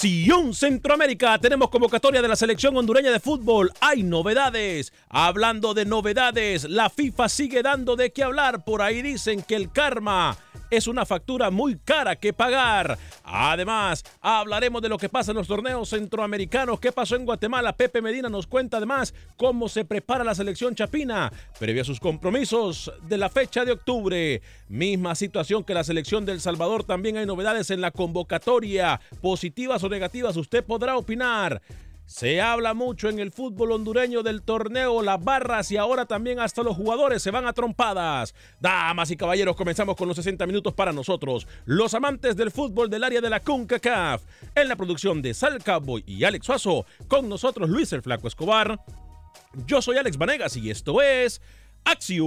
Acción Centroamérica tenemos convocatoria de la selección hondureña de fútbol. Hay novedades. Hablando de novedades, la FIFA sigue dando de qué hablar. Por ahí dicen que el karma es una factura muy cara que pagar. Además, hablaremos de lo que pasa en los torneos centroamericanos. ¿Qué pasó en Guatemala? Pepe Medina nos cuenta además cómo se prepara la selección chapina previo a sus compromisos de la fecha de octubre. Misma situación que la selección del Salvador. También hay novedades en la convocatoria. Positivas o negativas, usted podrá opinar. Se habla mucho en el fútbol hondureño del torneo, las barras y ahora también hasta los jugadores se van a trompadas. Damas y caballeros, comenzamos con los 60 minutos para nosotros, los amantes del fútbol del área de la CONCACAF. En la producción de Sal Cowboy y Alex Suazo, con nosotros Luis el Flaco Escobar. Yo soy Alex Vanegas y esto es Acción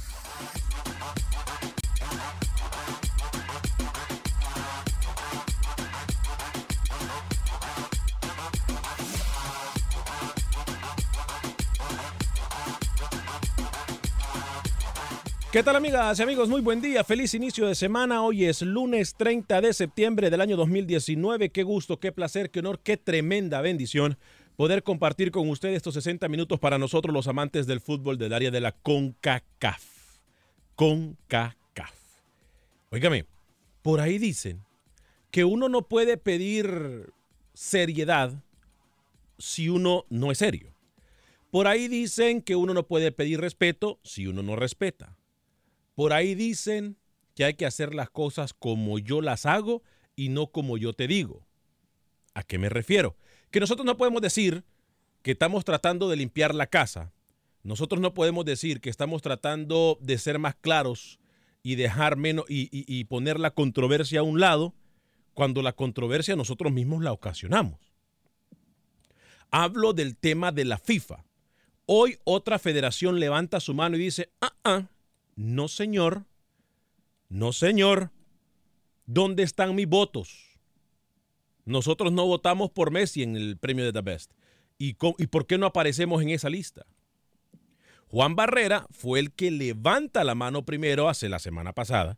¿Qué tal amigas y amigos? Muy buen día, feliz inicio de semana. Hoy es lunes 30 de septiembre del año 2019. Qué gusto, qué placer, qué honor, qué tremenda bendición poder compartir con ustedes estos 60 minutos para nosotros los amantes del fútbol del área de la CONCACAF. CONCACAF. Óigame, por ahí dicen que uno no puede pedir seriedad si uno no es serio. Por ahí dicen que uno no puede pedir respeto si uno no respeta. Por ahí dicen que hay que hacer las cosas como yo las hago y no como yo te digo. ¿A qué me refiero? Que nosotros no podemos decir que estamos tratando de limpiar la casa. Nosotros no podemos decir que estamos tratando de ser más claros y dejar menos y, poner la controversia a un lado cuando la controversia nosotros mismos la ocasionamos. Hablo del tema de la FIFA. Hoy otra federación levanta su mano y dice, ah, ah, no señor, no señor, ¿dónde están mis votos? Nosotros no votamos por Messi en el premio de The Best. ¿Y, ¿Y por qué no aparecemos en esa lista? Juan Barrera fue el que levanta la mano primero hace la semana pasada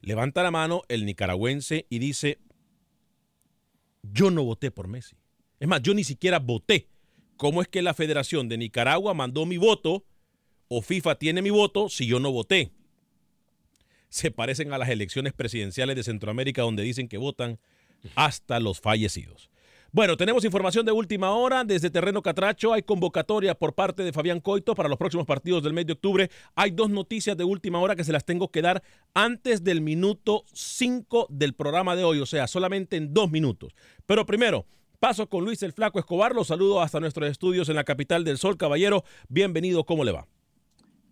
levanta la mano el nicaragüense y dice, yo no voté por Messi. Es más, yo ni siquiera voté. ¿Cómo es que la Federación de Nicaragua mandó mi voto o FIFA tiene mi voto si yo no voté? Se parecen a las elecciones presidenciales de Centroamérica donde dicen que votan hasta los fallecidos. Bueno, tenemos información de última hora desde Terreno Catracho. Hay convocatoria por parte de Fabián Coito para los próximos partidos del mes de octubre. Hay dos noticias de última hora que se las tengo que dar antes del minuto 5 del programa de hoy, o sea, solamente en dos minutos. Pero primero, paso con Luis el Flaco Escobar. Los saludo hasta nuestros estudios en la capital del Sol. Caballero, bienvenido. ¿Cómo le va?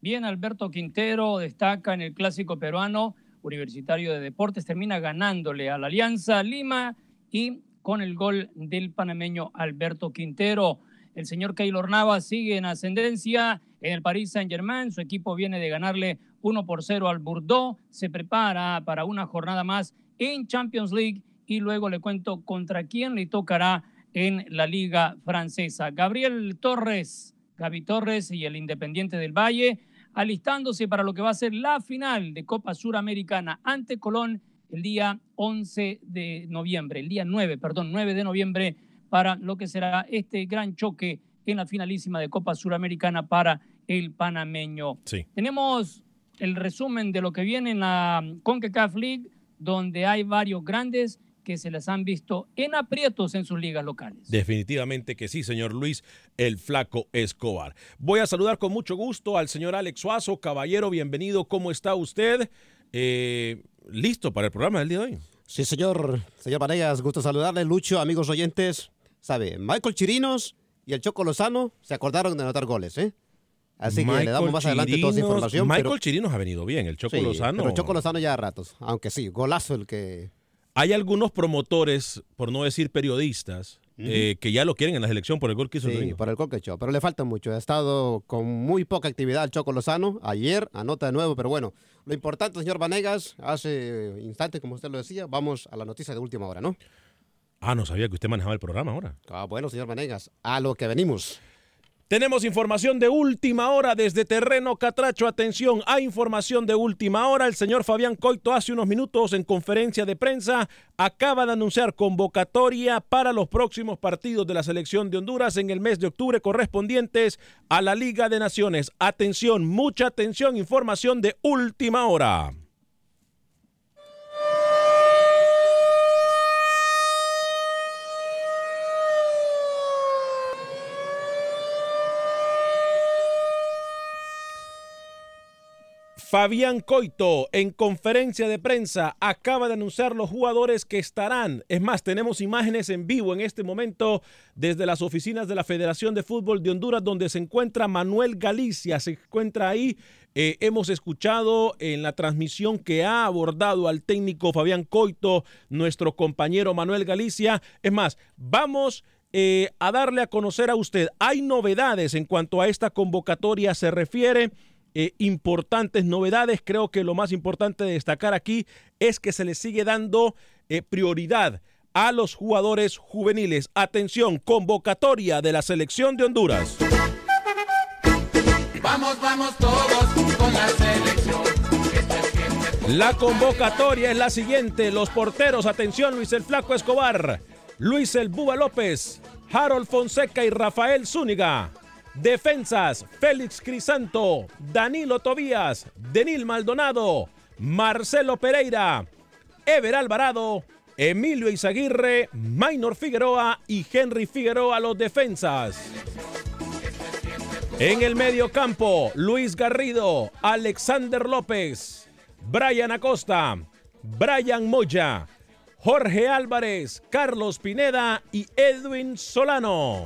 Bien, Alberto Quintero destaca en el clásico peruano universitario de deportes, termina ganándole a la Alianza Lima y con el gol del panameño Alberto Quintero. El señor Keylor Navas sigue en ascendencia en el Paris Saint-Germain. Su equipo viene de ganarle 1 por 0 al Bordeaux. Se prepara para una jornada más en Champions League y luego le cuento contra quién le tocará en la Liga Francesa. Gabriel Torres, Gaby Torres y el Independiente del Valle alistándose para lo que va a ser la final de Copa Suramericana ante Colón el día 11 de noviembre, el día 9, perdón, 9 de noviembre, para lo que será este gran choque en la finalísima de Copa Suramericana para el panameño. Sí. Tenemos el resumen de lo que viene en la CONCACAF League, donde hay varios grandes que se les han visto en aprietos en sus ligas locales. Definitivamente que sí, señor Luis, el flaco Escobar. Voy a saludar con mucho gusto al señor Alex Suazo. Caballero, bienvenido. ¿Cómo está usted? Eh, listo para el programa del día de hoy. Sí, señor. Señor Vanegas, gusto saludarle. Lucho, amigos oyentes. Sabe, Michael Chirinos y el Choco Lozano se acordaron de anotar goles, ¿eh? Así que le damos más adelante toda esa información. Michael pero, Chirinos ha venido bien, el Choco sí, Lozano. Pero el Choco Lozano ya a ratos, aunque sí, golazo el que... Hay algunos promotores, por no decir periodistas, uh -huh. eh, que ya lo quieren en la selección por el gol que hizo Sí, el por el gol que echó, pero le falta mucho. Ha estado con muy poca actividad el Choco Lozano. Ayer anota de nuevo, pero bueno, lo importante, señor Vanegas, hace instantes, como usted lo decía, vamos a la noticia de última hora, ¿no? Ah, no sabía que usted manejaba el programa ahora. Ah, bueno, señor Vanegas, a lo que venimos. Tenemos información de última hora desde Terreno Catracho. Atención, hay información de última hora. El señor Fabián Coito hace unos minutos en conferencia de prensa acaba de anunciar convocatoria para los próximos partidos de la selección de Honduras en el mes de octubre correspondientes a la Liga de Naciones. Atención, mucha atención, información de última hora. Fabián Coito en conferencia de prensa acaba de anunciar los jugadores que estarán. Es más, tenemos imágenes en vivo en este momento desde las oficinas de la Federación de Fútbol de Honduras donde se encuentra Manuel Galicia. Se encuentra ahí. Eh, hemos escuchado en la transmisión que ha abordado al técnico Fabián Coito, nuestro compañero Manuel Galicia. Es más, vamos eh, a darle a conocer a usted. Hay novedades en cuanto a esta convocatoria se refiere. Eh, importantes novedades. Creo que lo más importante de destacar aquí es que se le sigue dando eh, prioridad a los jugadores juveniles. Atención, convocatoria de la selección de Honduras. Vamos, vamos todos con la selección. La convocatoria es la siguiente. Los porteros, atención, Luis el Flaco Escobar, Luis el Buba López, Harold Fonseca y Rafael Zúñiga. Defensas, Félix Crisanto, Danilo Tobías, Denil Maldonado, Marcelo Pereira, Ever Alvarado, Emilio Izaguirre, Maynor Figueroa y Henry Figueroa los defensas. En el medio campo, Luis Garrido, Alexander López, Brian Acosta, Brian Moya, Jorge Álvarez, Carlos Pineda y Edwin Solano.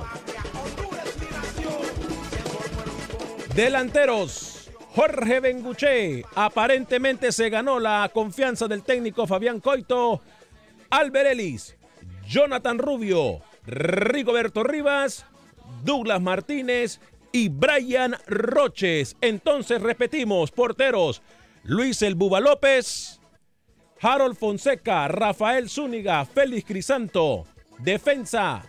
Delanteros. Jorge Benguché aparentemente se ganó la confianza del técnico Fabián Coito. Albert Ellis, Jonathan Rubio, Rigoberto Rivas, Douglas Martínez y Brian Roches. Entonces repetimos, porteros, Luis El Buba López, Harold Fonseca, Rafael Zúñiga, Félix Crisanto. Defensa,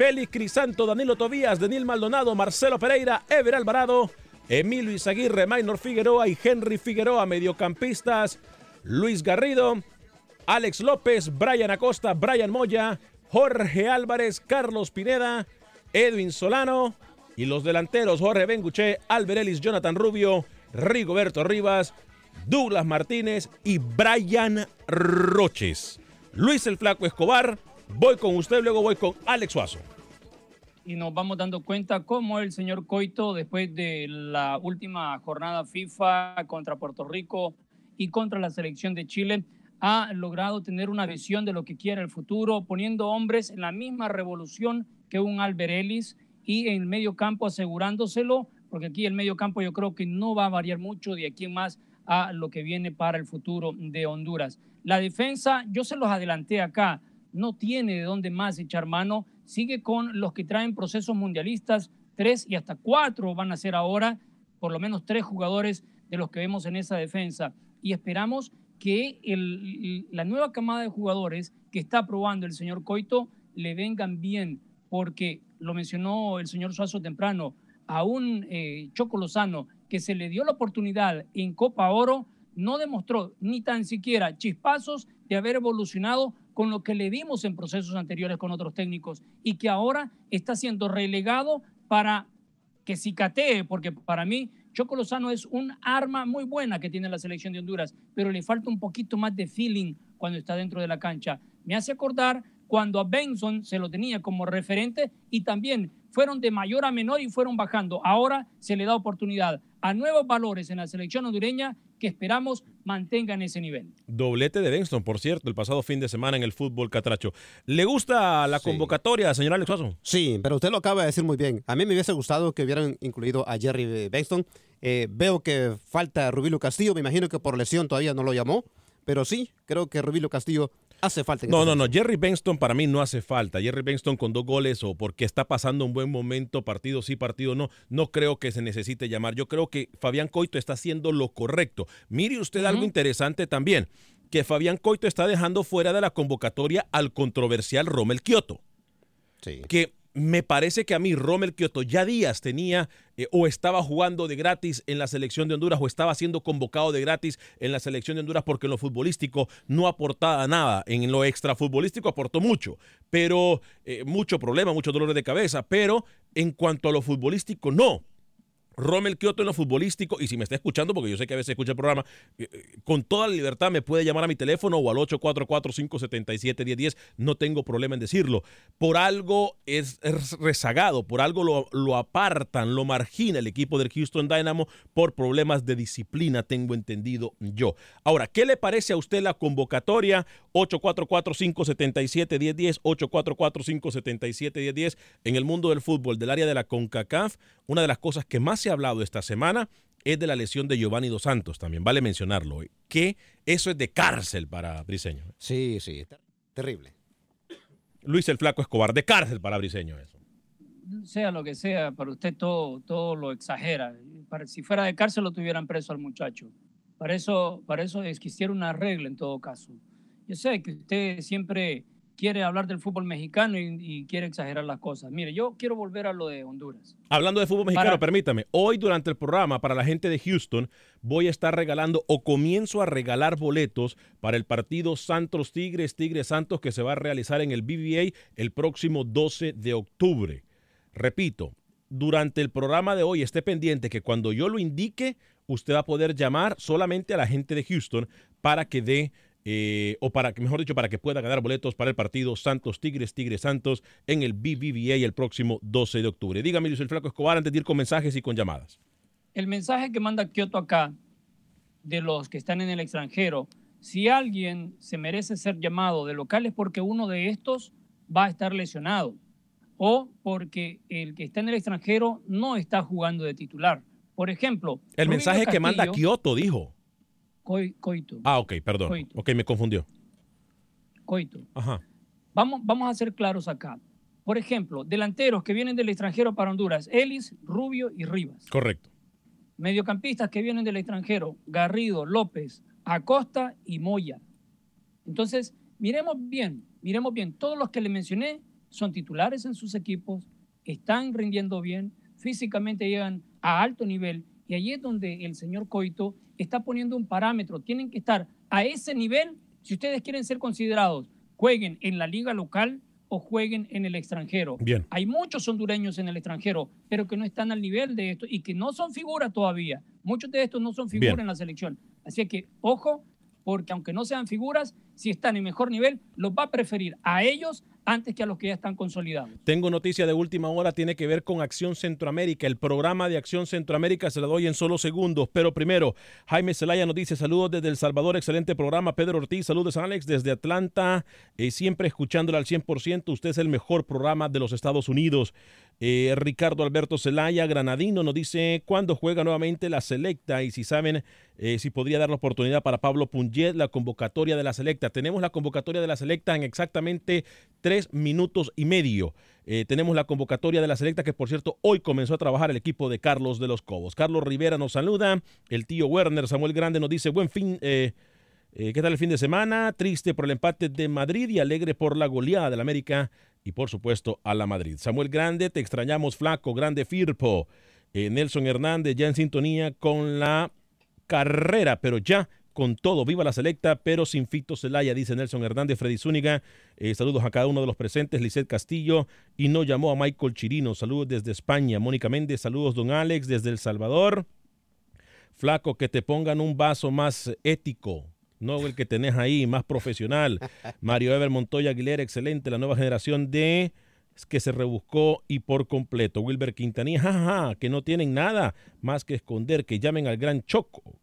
Félix Crisanto, Danilo Tobías, Denil Maldonado, Marcelo Pereira, Ever Alvarado, Emilio Izaguirre, Maynor Figueroa y Henry Figueroa, mediocampistas. Luis Garrido, Alex López, Brian Acosta, Brian Moya, Jorge Álvarez, Carlos Pineda, Edwin Solano y los delanteros Jorge Benguche, Alberelis, Jonathan Rubio, Rigoberto Rivas, Douglas Martínez y Brian Roches. Luis el Flaco Escobar, voy con usted, luego voy con Alex Suazo. Y nos vamos dando cuenta cómo el señor Coito, después de la última jornada FIFA contra Puerto Rico y contra la selección de Chile, ha logrado tener una visión de lo que quiere el futuro, poniendo hombres en la misma revolución que un Alberelis y en el medio campo asegurándoselo, porque aquí el medio campo yo creo que no va a variar mucho de aquí en más a lo que viene para el futuro de Honduras. La defensa, yo se los adelanté acá, no tiene de dónde más echar mano, sigue con los que traen procesos mundialistas, tres y hasta cuatro van a ser ahora, por lo menos tres jugadores de los que vemos en esa defensa. Y esperamos que la nueva camada de jugadores que está probando el señor Coito le vengan bien, porque lo mencionó el señor Suazo temprano, a un eh, Choco Lozano que se le dio la oportunidad en Copa Oro, no demostró ni tan siquiera chispazos de haber evolucionado con lo que le vimos en procesos anteriores con otros técnicos y que ahora está siendo relegado para que cicatee, porque para mí Choco Lozano es un arma muy buena que tiene la selección de Honduras, pero le falta un poquito más de feeling cuando está dentro de la cancha. Me hace acordar cuando a Benson se lo tenía como referente y también fueron de mayor a menor y fueron bajando. Ahora se le da oportunidad a nuevos valores en la selección hondureña que esperamos mantengan ese nivel. Doblete de Benston, por cierto, el pasado fin de semana en el fútbol catracho. ¿Le gusta la convocatoria, señor Alex Suazo? Sí, pero usted lo acaba de decir muy bien. A mí me hubiese gustado que hubieran incluido a Jerry Benston. Eh, veo que falta Rubilo Castillo, me imagino que por lesión todavía no lo llamó, pero sí, creo que Rubilo Castillo hace falta. no, no, no. Jerry Benston para mí no hace falta. Jerry Benston con dos goles o porque está pasando un buen momento, partido sí, partido no, no creo que se necesite llamar. Yo creo que Fabián Coito está haciendo lo correcto. Mire usted algo interesante también, que Fabián Coito está dejando fuera de la convocatoria al controversial Rommel Kioto. Sí. Que me parece que a mí Rommel Kioto ya días tenía eh, o estaba jugando de gratis en la selección de Honduras o estaba siendo convocado de gratis en la selección de Honduras porque en lo futbolístico no aportaba nada. En lo extrafutbolístico aportó mucho, pero eh, mucho problema, mucho dolor de cabeza, pero en cuanto a lo futbolístico no. Rommel Kioto en lo futbolístico, y si me está escuchando, porque yo sé que a veces escucha el programa, eh, eh, con toda la libertad me puede llamar a mi teléfono o al 844-577-1010, no tengo problema en decirlo. Por algo es, rezagado, por algo lo, lo, apartan, lo margina el equipo del Houston Dynamo por problemas de disciplina, tengo entendido yo. Ahora, ¿qué le parece a usted la convocatoria? 844-577-1010, 844-577-1010 en el mundo del fútbol, del área de la CONCACAF, una de las cosas que más se ha hablado esta semana es de la lesión de Giovanni Dos Santos, también vale mencionarlo, que eso es de cárcel para Briseño. Sí, sí, terrible. Luis el Flaco Escobar, de cárcel para Briseño eso. Sea lo que sea, para usted todo, todo lo exagera. Para, si fuera de cárcel lo tuvieran preso al muchacho. Para eso, para eso es que hiciera una regla en todo caso. Yo sé que usted siempre quiere hablar del fútbol mexicano y, y, quiere exagerar las cosas. Mire, yo quiero volver a lo de Honduras. Hablando de fútbol mexicano, para... permítame, hoy durante el programa para la gente de Houston voy a estar regalando o comienzo a regalar boletos para el partido Santos Tigres, Tigres Santos que se va a realizar en el BBA el próximo 12 de octubre. Repito, durante el programa de hoy esté pendiente que cuando yo lo indique, usted va a poder llamar solamente a la gente de Houston para que dé eh, o para que, mejor dicho, para que pueda ganar boletos para el partido Santos Tigres, Tigres Santos en el BBVA el próximo 12 de octubre. Dígame, Luis el Flaco Escobar, antes de ir con mensajes y con llamadas. El mensaje que manda Kioto acá, de los que están en el extranjero, si alguien se merece ser llamado de local es porque uno de estos va a estar lesionado o porque el que está en el extranjero no está jugando de titular. Por ejemplo, el Rubino mensaje Castillo, que manda Kioto dijo. Coito. Ah, ok, perdón. Coito. Ok, me confundió. Coito. Ajá. Vamos, vamos a ser claros acá. Por ejemplo, delanteros que vienen del extranjero para Honduras, Ellis, Rubio y Rivas. Correcto. Mediocampistas que vienen del extranjero, Garrido, López, Acosta y Moya. Entonces, miremos bien, miremos bien, todos los que le mencioné son titulares en sus equipos, están rindiendo bien, físicamente llegan a alto nivel y allí es donde el señor Coito está poniendo un parámetro. Tienen que estar a ese nivel si ustedes quieren ser considerados. Jueguen en la liga local o jueguen en el extranjero. Bien. Hay muchos hondureños en el extranjero, pero que no están al nivel de esto y que no son figuras todavía. Muchos de estos no son figuras en la selección. Así que, ojo, porque aunque no sean figuras, si están en mejor nivel, los va a preferir a ellos antes que a los que ya están consolidados. Tengo noticia de última hora, tiene que ver con Acción Centroamérica. El programa de Acción Centroamérica se lo doy en solo segundos. Pero primero, Jaime Zelaya nos dice saludos desde El Salvador, excelente programa. Pedro Ortiz, saludos Alex desde Atlanta, eh, siempre escuchándolo al 100%. Usted es el mejor programa de los Estados Unidos. Eh, Ricardo Alberto Zelaya, Granadino, nos dice cuándo juega nuevamente la selecta y si saben eh, si podría dar la oportunidad para Pablo Punget la convocatoria de la selecta. Tenemos la convocatoria de la selecta en exactamente tres minutos y medio. Eh, tenemos la convocatoria de la selecta que, por cierto, hoy comenzó a trabajar el equipo de Carlos de los Cobos. Carlos Rivera nos saluda. El tío Werner Samuel Grande nos dice buen fin. Eh, ¿Qué tal el fin de semana? Triste por el empate de Madrid y alegre por la goleada del América y por supuesto a la Madrid. Samuel Grande, te extrañamos flaco, grande Firpo. Eh, Nelson Hernández ya en sintonía con la carrera, pero ya con todo. Viva la selecta, pero sin Fito Celaya, dice Nelson Hernández, Freddy Zúñiga. Eh, saludos a cada uno de los presentes. Lisset Castillo y no llamó a Michael Chirino. Saludos desde España. Mónica Méndez, saludos don Alex desde El Salvador. Flaco, que te pongan un vaso más ético, no el que tenés ahí, más profesional. Mario Ever Montoya Aguilera, excelente, la nueva generación de que se rebuscó y por completo. Wilber Quintanilla, jaja, que no tienen nada más que esconder, que llamen al gran Choco,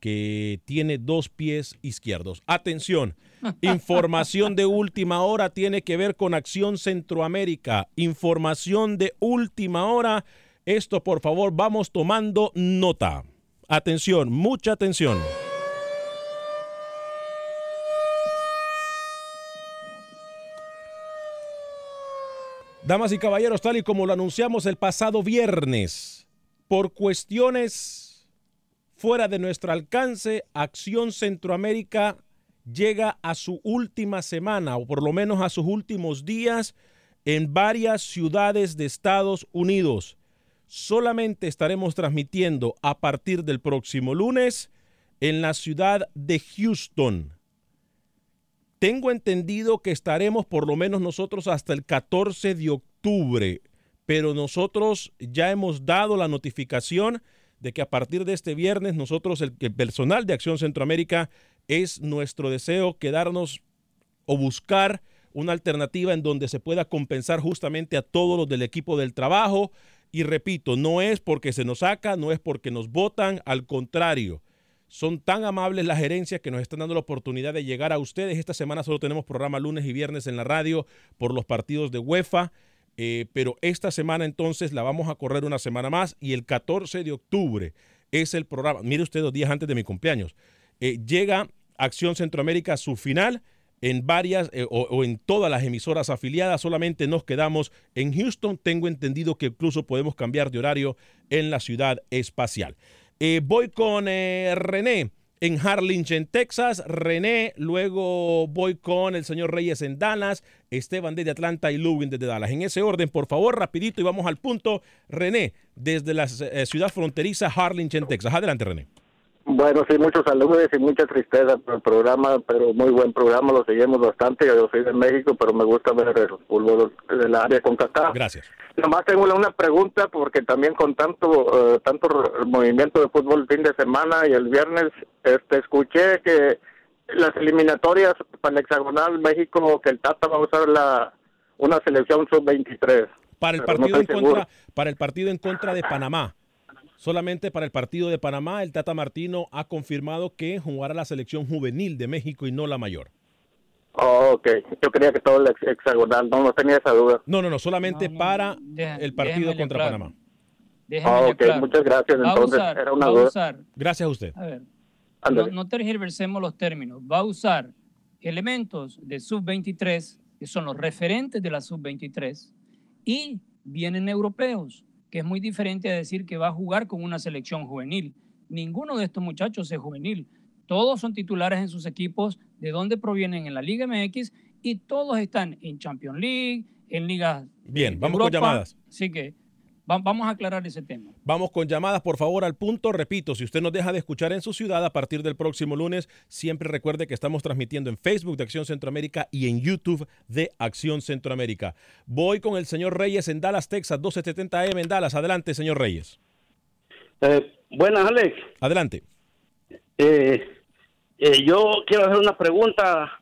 que tiene dos pies izquierdos. Atención, información de última hora tiene que ver con Acción Centroamérica. Información de última hora. Esto, por favor, vamos tomando nota. Atención, mucha atención. Damas y caballeros, tal y como lo anunciamos el pasado viernes, por cuestiones fuera de nuestro alcance, Acción Centroamérica llega a su última semana, o por lo menos a sus últimos días, en varias ciudades de Estados Unidos. Solamente estaremos transmitiendo a partir del próximo lunes en la ciudad de Houston. Tengo entendido que estaremos por lo menos nosotros hasta el 14 de octubre, pero nosotros ya hemos dado la notificación de que a partir de este viernes nosotros, el, personal de Acción Centroamérica, es nuestro deseo quedarnos o buscar una alternativa en donde se pueda compensar justamente a todos los del equipo del trabajo. Y repito, no es porque se nos saca, no es porque nos votan, al contrario. Son tan amables las gerencias que nos están dando la oportunidad de llegar a ustedes. Esta semana solo tenemos programa lunes y viernes en la radio por los partidos de UEFA. Eh, pero esta semana entonces la vamos a correr una semana más y el 14 de octubre es el programa. Mire usted dos días antes de mi cumpleaños. Eh, llega Acción Centroamérica a su final en varias eh, o, o, en todas las emisoras afiliadas. Solamente nos quedamos en Houston. Tengo entendido que incluso podemos cambiar de horario en la ciudad espacial. Eh, voy con eh, René en Harlingen, Texas. René, luego voy con el señor Reyes en Dallas, Esteban desde Atlanta y Lubin desde Dallas. En ese orden, por favor, rapidito y vamos al punto. René, desde la eh, ciudad fronteriza Harlingen, Texas. Adelante, René. Bueno, sí, muchos saludos y mucha tristeza por el programa, pero muy buen programa, lo seguimos bastante. Yo soy de México, pero me gusta ver el fútbol del área con CACAF. Gracias. Nomás tengo una pregunta, porque también con tanto uh, tanto movimiento de fútbol el fin de semana y el viernes, este escuché que las eliminatorias para el hexagonal México, que el Tata va a usar la una selección sub-23. Para el partido no en contra, para el partido en contra de Panamá. Solamente para el partido de Panamá, el Tata Martino ha confirmado que jugará la selección juvenil de México y no la mayor. Oh, ok, yo creía que todo el hexagonal, no, no tenía esa duda. No, no, no, solamente no, no, para deja, el partido contra claro. Panamá. Oh, ok, claro. muchas gracias. Va Entonces, usar, era una va duda. Usar, gracias a usted. A ver, no, no tergiversemos los términos. Va a usar elementos de sub-23, que son los referentes de la sub-23, y vienen europeos que es muy diferente a decir que va a jugar con una selección juvenil. Ninguno de estos muchachos es juvenil. Todos son titulares en sus equipos, de donde provienen en la Liga MX, y todos están en Champions League, en ligas. Bien, vamos Europa. con llamadas. Así que vamos a aclarar ese tema. Vamos con llamadas, por favor, al punto. Repito, si usted nos deja de escuchar en su ciudad a partir del próximo lunes, siempre recuerde que estamos transmitiendo en Facebook de Acción Centroamérica y en YouTube de Acción Centroamérica. Voy con el señor Reyes en Dallas, Texas, 1270 AM en Dallas. Adelante, señor Reyes. Eh, buenas, Alex. Adelante. Eh, eh, yo quiero hacer una pregunta.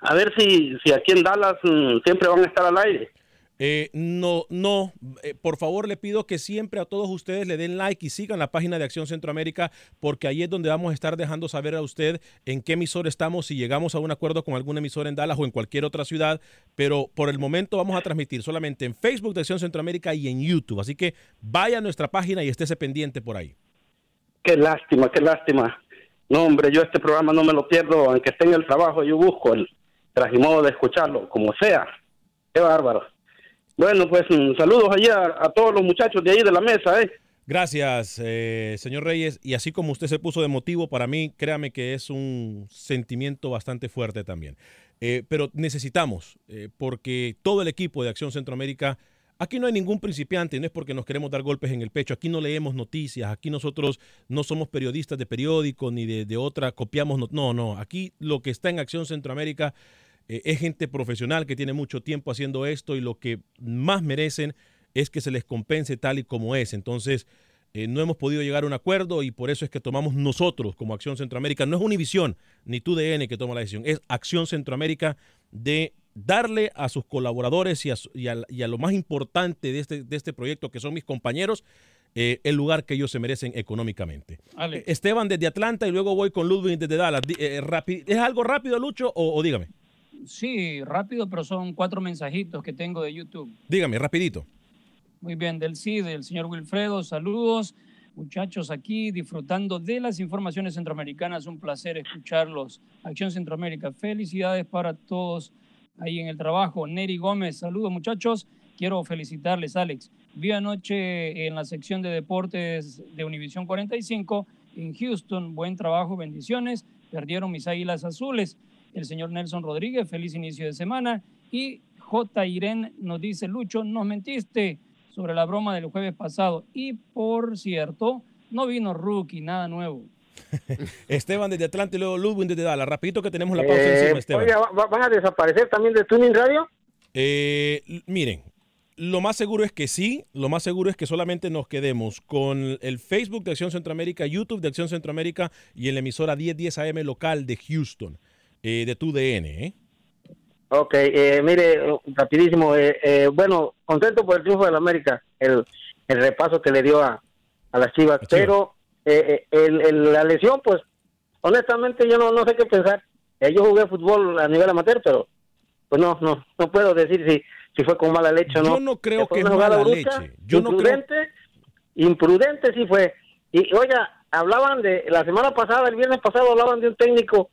A ver si, si aquí en Dallas mm, siempre van a estar al aire. Eh, no, no. Eh, por favor, le pido que siempre a todos ustedes le den like y sigan la página de Acción Centroamérica, porque ahí es donde vamos a estar dejando saber a usted en qué emisor estamos, si llegamos a un acuerdo con algún emisor en Dallas o en cualquier otra ciudad. Pero por el momento vamos a transmitir solamente en Facebook de Acción Centroamérica y en YouTube. Así que vaya a nuestra página y estése pendiente por ahí. Qué lástima, qué lástima. No, hombre, yo este programa no me lo pierdo, aunque esté en el trabajo, yo busco el trajimodo de escucharlo, como sea. Qué bárbaro. Bueno, pues mm, saludos allí a, todos los muchachos de ahí de la mesa, ¿eh? Gracias, eh, señor Reyes. Y así como usted se puso de motivo, para mí, créame que es un sentimiento bastante fuerte también. Eh, pero necesitamos, eh, porque todo el equipo de Acción Centroamérica, aquí no hay ningún principiante, no es porque nos queremos dar golpes en el pecho, aquí no leemos noticias, aquí nosotros no somos periodistas de periódico ni de, de otra, copiamos, no, no, aquí lo que está en Acción Centroamérica eh, es gente profesional que tiene mucho tiempo haciendo esto y lo que más merecen es que se les compense tal y como es. Entonces, eh, no hemos podido llegar a un acuerdo y por eso es que tomamos nosotros como Acción Centroamérica, no es Univisión ni TUDN que toma la decisión, es Acción Centroamérica de darle a sus colaboradores y a, su- y a- y a lo más importante de este, de este proyecto, que son mis compañeros, eh, el lugar que ellos se merecen económicamente. Esteban desde Atlanta y luego voy con Ludwig desde Dallas. Eh, ¿Es algo rápido, Lucho, o, o dígame? Sí, rápido, pero son cuatro mensajitos que tengo de YouTube. Dígame, rapidito. Muy bien, del CID, del señor Wilfredo, saludos. Muchachos aquí disfrutando de las informaciones centroamericanas, un placer escucharlos. Acción Centroamérica, felicidades para todos ahí en el trabajo. Neri Gómez, saludos muchachos. Quiero felicitarles, Alex. Vi anoche en la sección de deportes de Univisión 45 en Houston. Buen trabajo, bendiciones. Perdieron mis águilas azules. El señor Nelson Rodríguez, feliz inicio de semana. Y J. Irene nos dice, Lucho, nos mentiste sobre la broma del jueves pasado. Y por cierto, no vino rookie, nada nuevo. Esteban desde Atlanta y luego Ludwig desde Dallas. Rapidito que tenemos la pausa Eh, encima, Esteban. oiga, ¿va- va- ¿van a desaparecer también de Tuning Radio? Eh, miren, lo más seguro es que sí, lo más seguro es que solamente nos quedemos con el Facebook de Acción Centroamérica, YouTube de Acción Centroamérica y en la emisora 1010 AM local de Houston, eh, de tu DN. ¿eh? Ok, eh, mire, rapidísimo. eh, eh, bueno, contento por el triunfo de la América, el, el repaso que le dio a, a las Chivas, pero eh, el- el- la lesión, pues, honestamente yo no, no sé qué pensar. Yo jugué fútbol a nivel amateur, pero pues no, no, no puedo decir si, si fue con mala leche o no. Yo no creo que es mala leche. Yo no creo- imprudente, imprudente sí fue. Y oiga, hablaban de, la semana pasada, el viernes pasado hablaban de un técnico,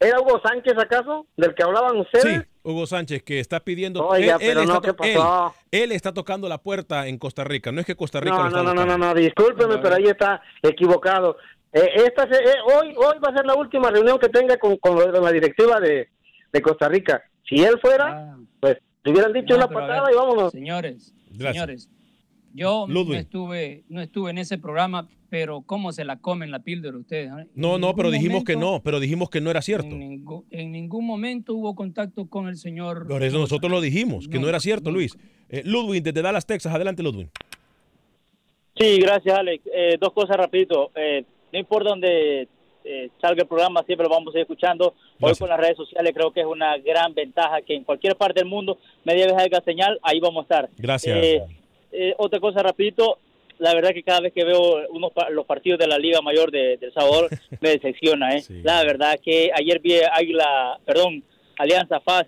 ¿era Hugo Sánchez acaso? Del que hablaban ustedes. Sí, Hugo Sánchez, que está pidiendo. Oiga, él, pero está no, to- ¿qué pasó? él- él está tocando la puerta en Costa Rica. No es que Costa Rica lo No, está no, no, no, no, no, discúlpeme, pero ahí está equivocado. Eh, esta se- eh, hoy, hoy va a ser la última reunión que tenga con, con la directiva de, de Costa Rica. Si él fuera, pues te hubieran dicho No, una patada ver, y vámonos. Señores, Gracias. señores, yo no estuve, no estuve en ese programa, pero cómo se la comen la píldora ustedes. eh? No, no, pero dijimos que no, pero dijimos que no era cierto. En, ningún- en ningún momento hubo contacto con el señor. Por eso nosotros lo dijimos, que no, era cierto, Luis. Eh, Ludwig, desde Dallas, Texas. Adelante, Ludwig. Sí, gracias, Alex. Eh, dos cosas rapidito. Eh, no importa dónde eh, salga el programa, siempre lo vamos a ir escuchando. Hoy con las redes sociales creo que es una gran ventaja que en cualquier parte del mundo, media vez haya señal, ahí vamos a estar. Gracias. Eh, eh, otra cosa rapidito, la verdad que cada vez que veo unos los partidos de la Liga Mayor de, de El Salvador me decepciona, ¿eh? La verdad que ayer vi Águila, perdón, Alianza FAS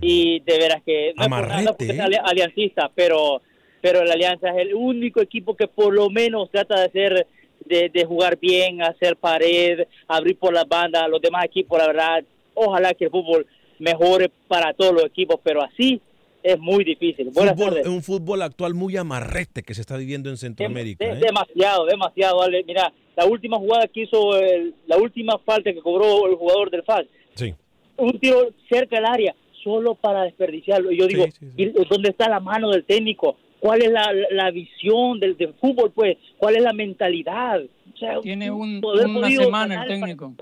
y de veras que no es por nada, Amarrete, porque ¿eh? sea ali- aliancista, pero pero la Alianza es el único equipo que por lo menos trata de hacer de, de jugar bien, hacer pared, abrir por las bandas, los demás equipos, la verdad, ojalá que el fútbol mejore para todos los equipos, pero así es muy difícil. Fútbol- un fútbol actual muy amarrete que se está viviendo en Centroamérica. De- ¿eh? Demasiado, demasiado. Ale. Mira, la última jugada que hizo, el- la última falta que cobró el jugador del FAS, Sí. un tiro cerca del área, solo para desperdiciarlo. Y yo digo, ¿y ¿dónde está la mano del técnico? cuál es la, la visión del, del fútbol, pues, cuál es la mentalidad. O sea, Tiene un, poder una semana el técnico.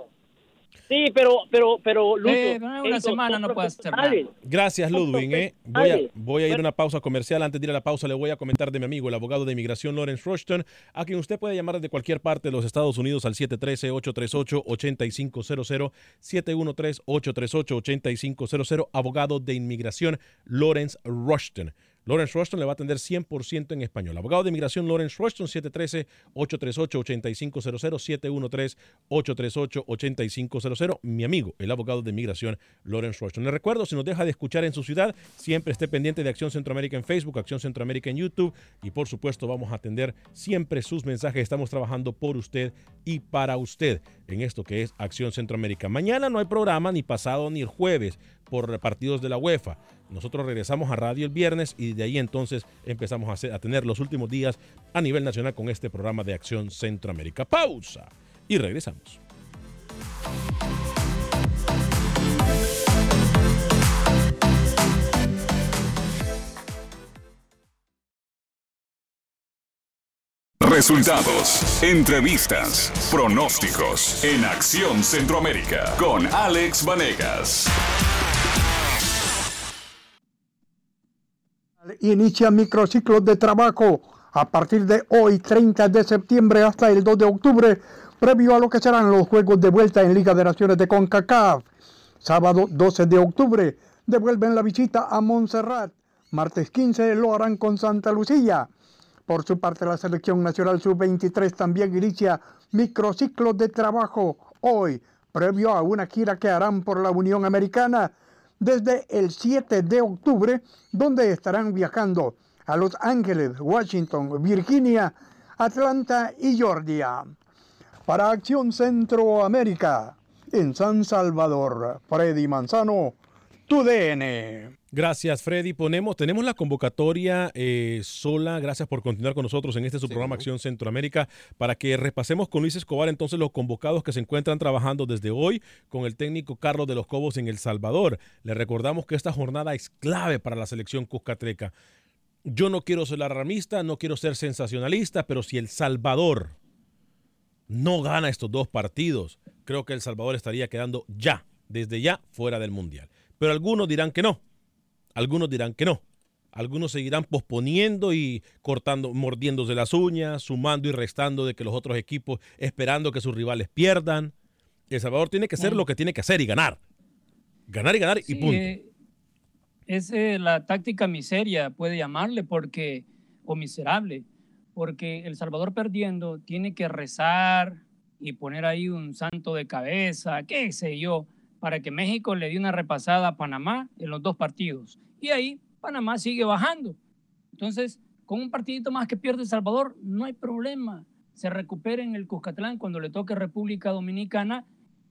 Sí, pero, pero, pero, Lucho, Eh, una ellos semana no puede hacer nada. Gracias, Ludwig. ¿eh? Voy, a, voy a ir a una pausa comercial. Antes de ir a la pausa, le voy a comentar de mi amigo, el abogado de inmigración Lawrence Rushton, a quien usted puede llamar desde cualquier parte de los Estados Unidos al 713-838-8500, 713-838-8500, abogado de inmigración Lawrence Rushton. Lawrence Rushton le va a atender 100% en español. Abogado de inmigración Lawrence Rushton, 713-838-8500, 713-838-8500. Mi amigo, el abogado de inmigración Lawrence Rushton. Le recuerdo, si nos deja de escuchar en su ciudad, siempre esté pendiente de Acción Centroamérica en Facebook, Acción Centroamérica en YouTube y por supuesto vamos a atender siempre sus mensajes. Estamos trabajando por usted y para usted en esto que es Acción Centroamérica. Mañana no hay programa, ni pasado ni el jueves por partidos de la UEFA. Nosotros regresamos a radio el viernes y de ahí entonces empezamos a, tener los últimos días a nivel nacional con este programa de Acción Centroamérica. Pausa y regresamos. Resultados, entrevistas, pronósticos en Acción Centroamérica con Alex Vanegas. Inicia microciclos de trabajo a partir de hoy, 30 de septiembre hasta el 2 de octubre, previo a lo que serán los juegos de vuelta en Liga de Naciones de CONCACAF. Sábado 12 de octubre devuelven la visita a Montserrat. Martes 15 lo harán con Santa Lucía. Por su parte, la selección nacional sub-23 también inicia microciclos de trabajo hoy, previo a una gira que harán por la Unión Americana desde el 7 de octubre, donde estarán viajando a Los Ángeles, Washington, Virginia, Atlanta y Georgia. Para Acción Centroamérica, en San Salvador, Freddy Manzano, tu DN. Gracias, Freddy. Ponemos, tenemos la convocatoria eh, sola. Gracias por continuar con nosotros en este su programa Acción Centroamérica para que repasemos con Luis Escobar entonces los convocados que se encuentran trabajando desde hoy con el técnico Carlos de los Cobos en El Salvador. Le recordamos que esta jornada es clave para la selección cuscatleca. Yo no quiero ser alarmista, no quiero ser sensacionalista, pero si El Salvador no gana estos dos partidos, creo que El Salvador estaría quedando ya, desde ya, fuera del Mundial. Pero algunos dirán que no. Algunos dirán que no. Algunos seguirán posponiendo y cortando, mordiéndose las uñas, sumando y restando de que los otros equipos, esperando que sus rivales pierdan. El Salvador tiene que hacer lo que tiene que hacer y ganar. Ganar y ganar y punto. eh, es eh, la táctica miseria, puede llamarle, porque, o miserable, porque El Salvador perdiendo tiene que rezar y poner ahí un santo de cabeza, qué sé yo, para que México le dé una repasada a Panamá en los dos partidos. Y ahí Panamá sigue bajando. Entonces, con un partidito más que pierde El Salvador, no hay problema. Se recupera en el Cuscatlán cuando le toque República Dominicana.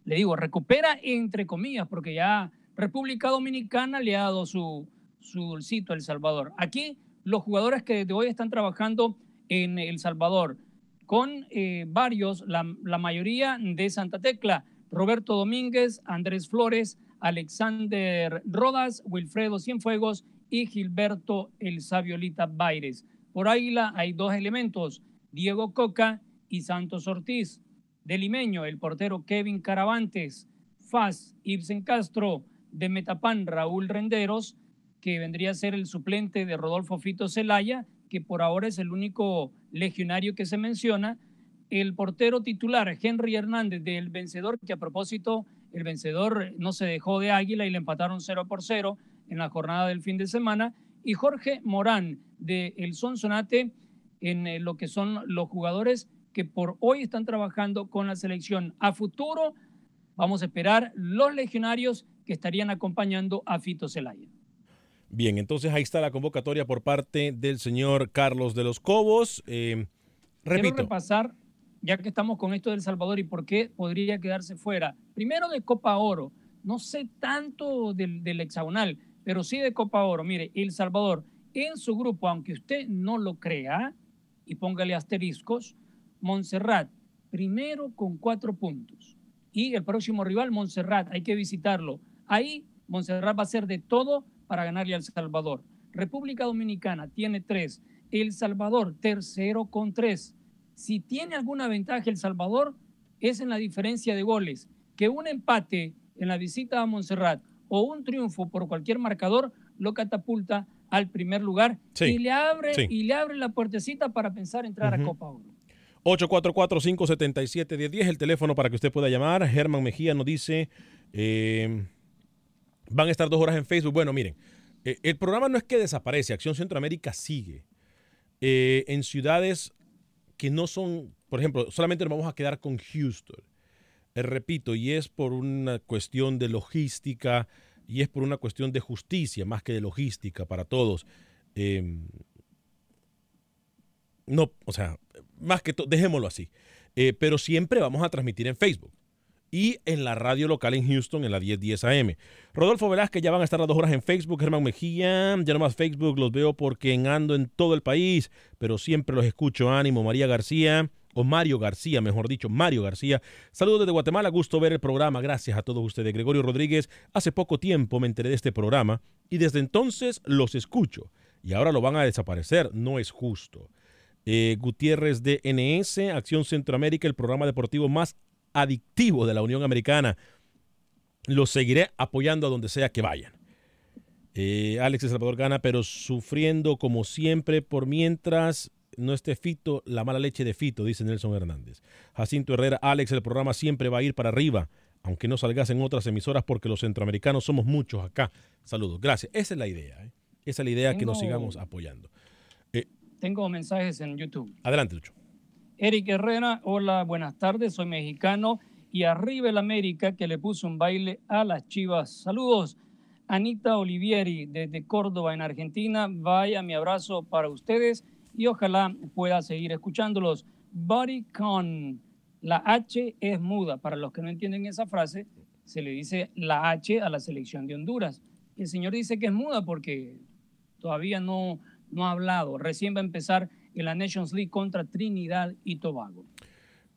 Le digo, recupera entre comillas, porque ya República Dominicana le ha dado su, su dulcito a El Salvador. Aquí, los jugadores que desde hoy están trabajando en El Salvador, con eh, varios, la, la mayoría de Santa Tecla, Roberto Domínguez, Andrés Flores, Alexander Rodas, Wilfredo Cienfuegos y Gilberto El Sabiolita Baires. Por Águila hay dos elementos, Diego Coca y Santos Ortiz. De Limeño, el portero Kevin Caravantes, Faz, Ibsen Castro, de Metapán, Raúl Renderos, que vendría a ser el suplente de Rodolfo Fito Celaya, que por ahora es el único legionario que se menciona. El portero titular, Henry Hernández, del vencedor, que a propósito, el vencedor no se dejó de Águila y le empataron 0 por 0 en la jornada del fin de semana. Y Jorge Morán, de El Sonsonate, en eh, lo que son los jugadores que por hoy están trabajando con la selección. A futuro vamos a esperar los legionarios que estarían acompañando a Fito Celaya. Bien, entonces ahí está la convocatoria por parte del señor Carlos de los Cobos. Eh, Quiero repito, repasar, ya que estamos con esto del Salvador y por qué podría quedarse fuera. Primero de Copa Oro. No sé tanto del, hexagonal, pero sí de Copa Oro. Mire, El Salvador en su grupo, aunque usted no lo crea, y póngale asteriscos, Montserrat, primero con cuatro puntos. Y el próximo rival, Montserrat, hay que visitarlo. Ahí Montserrat va a hacer de todo para ganarle al Salvador. República Dominicana tiene tres. El Salvador, tercero con tres. Si tiene alguna ventaja El Salvador, es en la diferencia de goles. Que un empate en la visita a Montserrat o un triunfo por cualquier marcador lo catapulta al primer lugar Sí, y, le abre, sí. y le abre la puertecita para pensar entrar a. Copa Oro. 844-577-1010, el teléfono para que usted pueda llamar. Germán Mejía nos dice, eh, van a estar dos horas en Facebook. Bueno, miren, eh, el programa no es que desaparece, Acción Centroamérica sigue. Eh, en ciudades que no son, por ejemplo, solamente nos vamos a quedar con Houston. Eh, repito, y es por una cuestión de logística y es por una cuestión de justicia más que de logística para todos. Eh, no, o sea, más que todo, dejémoslo así. Eh, pero siempre vamos a transmitir en Facebook y en la radio local en Houston en la 1010 AM. Rodolfo Velázquez ya van a estar las dos horas en Facebook. Germán Mejía, ya no más Facebook los veo porque ando en todo el país, pero siempre los escucho. Ánimo, María García. O Mario García, mejor dicho, Mario García. Saludos desde Guatemala, gusto ver el programa. Gracias a todos ustedes. Gregorio Rodríguez, hace poco tiempo me enteré de este programa y desde entonces los escucho. Y ahora lo van a desaparecer. No es justo. Eh, Gutiérrez de NS, Acción Centroamérica, el programa deportivo más adictivo de la Unión Americana. Los seguiré apoyando a donde sea que vayan. Eh, Alex El Salvador gana, pero sufriendo como siempre por mientras no esté Fito, la mala leche de Fito, dice Nelson Hernández. Jacinto Herrera, Alex, el programa siempre va a ir para arriba, aunque no salgas en otras emisoras porque los centroamericanos somos muchos acá. Saludos, gracias. Esa es la idea. ¿eh? Esa es la idea que nos sigamos apoyando. Tengo mensajes en YouTube. Adelante, Lucho. Eric Herrera, hola, buenas tardes, soy mexicano y arriba el América que le puso un baile a las Chivas. Saludos. Anita Olivieri desde Córdoba en Argentina, vaya mi abrazo para ustedes y ojalá pueda seguir escuchándolos. Buddy con la H es muda. Para los que no entienden esa frase, se le dice la H a la selección de Honduras. El señor dice que es muda porque todavía no, no ha hablado. Recién va a empezar en la Nations League contra Trinidad y Tobago.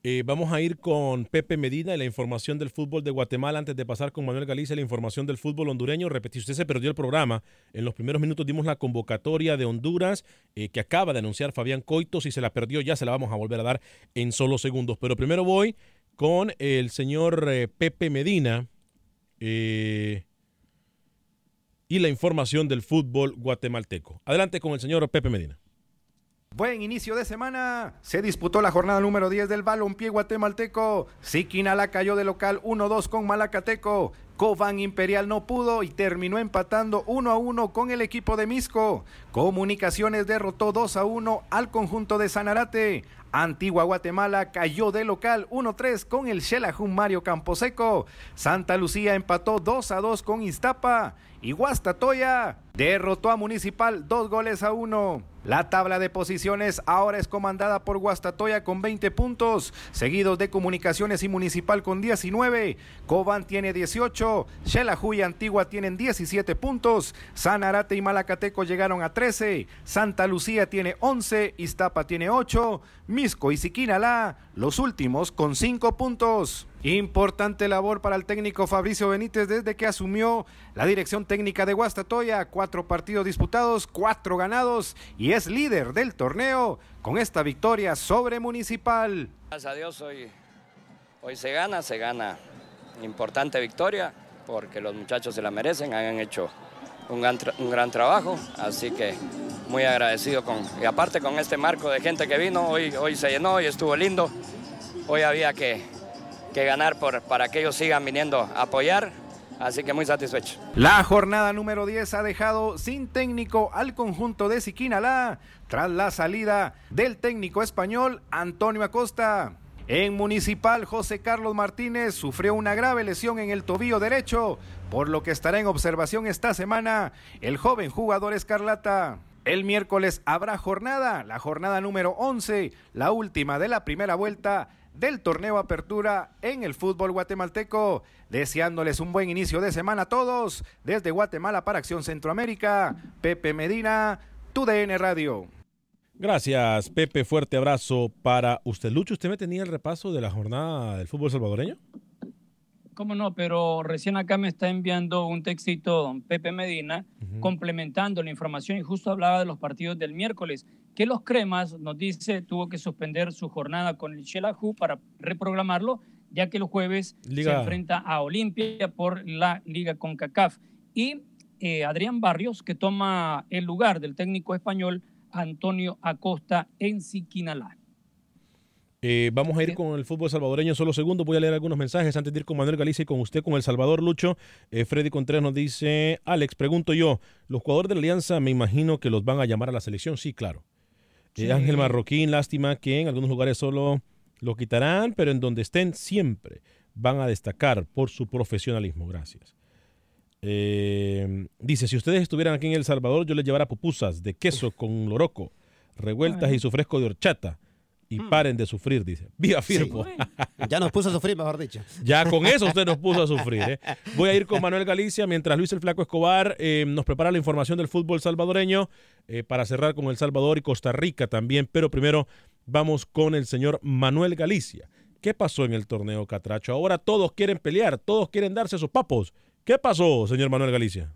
Eh, vamos a ir con Pepe Medina y la información del fútbol de Guatemala antes de pasar con Manuel Galicia la información del fútbol hondureño. Repetí, usted se perdió el programa. En los primeros minutos dimos la convocatoria de Honduras eh, que acaba de anunciar Fabián Coito. Si se la perdió ya se la vamos a volver a dar en solo segundos. Pero primero voy con el señor eh, Pepe Medina y la información del fútbol guatemalteco. Adelante con el señor Pepe Medina. Buen inicio de semana. Se disputó la jornada número 10 del balompié guatemalteco. Siquinala cayó de local 1-2 con Malacateco. Cobán Imperial no pudo y terminó empatando 1 a 1 con el equipo de Misco. Comunicaciones derrotó 2 a 1 al conjunto de Sanarate. Antigua Guatemala cayó de local 1-3 con el Xelajun Mario Camposeco. Santa Lucía empató 2 a 2 con Iztapa. Y Guastatoya derrotó a Municipal 2 goles a 1. La tabla de posiciones ahora es comandada por Guastatoya con 20 puntos, seguidos de Comunicaciones y Municipal con 19. Cobán tiene 18, Xelajú y Antigua tienen 17 puntos, Sanarate y Malacateco llegaron a 13, Santa Lucía tiene 11, Iztapa tiene 8, Misco y Siquinalá los últimos con 5 puntos. Importante labor para el técnico Fabricio Benítez desde que asumió la dirección técnica de Guastatoya. Cuatro partidos disputados, cuatro ganados y es líder del torneo con esta victoria sobre Municipal. Gracias a Dios hoy, hoy se gana, se gana. Importante victoria porque los muchachos se la merecen, han hecho un gran, un gran trabajo, así que muy agradecido con, y aparte con este marco de gente que vino, hoy, hoy se llenó y estuvo lindo, hoy había que, que ganar por, para que ellos sigan viniendo a apoyar, así que muy satisfecho. La jornada número 10 ha dejado sin técnico al conjunto de Siquinalá tras la salida del técnico español Antonio Acosta. En Municipal, José Carlos Martínez sufrió una grave lesión en el tobillo derecho, por lo que estará en observación esta semana el joven jugador Escarlata. El miércoles habrá jornada, la jornada número 11, la última de la primera vuelta del torneo Apertura en el fútbol guatemalteco. Deseándoles un buen inicio de semana a todos. Desde Guatemala para Acción Centroamérica, Pepe Medina, TUDN Radio. Gracias, Pepe. Fuerte abrazo para usted. Lucho, ¿usted me tenía el repaso de la jornada del fútbol salvadoreño? ¿Cómo no? Pero recién acá me está enviando un textito don Pepe Medina complementando la información y justo hablaba de los partidos del miércoles, que los cremas, nos dice, tuvo que suspender su jornada con el Shelahu para reprogramarlo, ya que el jueves Liga. se enfrenta a Olimpia por la Liga CONCACAF. Y eh, Adrián Barrios, que toma el lugar del técnico español Antonio Acosta en Siquinalá. Eh, vamos a ir con el fútbol salvadoreño solo segundos. Voy a leer algunos mensajes antes de ir con Manuel Galicia y con usted, con El Salvador Lucho. Eh, Freddy Contreras nos dice, Alex, pregunto yo, ¿los jugadores de la Alianza me imagino que los van a llamar a la selección? Sí, claro. Eh. Ángel Marroquín, lástima que en algunos lugares solo lo quitarán, pero en donde estén siempre van a destacar por su profesionalismo. Gracias. Eh, dice, si ustedes estuvieran aquí en El Salvador, yo les llevara pupusas de queso con loroco, revueltas y su fresco de horchata. Y paren de sufrir, dice. Vía Firpo. Ya nos puso a sufrir, mejor dicho. Ya con eso usted nos puso a sufrir. ¿eh? Voy a ir con Manuel Galicia mientras Luis el Flaco Escobar eh, nos prepara la información del fútbol salvadoreño eh, para cerrar con El Salvador y Costa Rica también. Pero primero vamos con el señor Manuel Galicia. ¿Qué pasó en el torneo Catracho? Ahora todos quieren pelear, todos quieren darse sus papos. ¿Qué pasó, señor Manuel Galicia?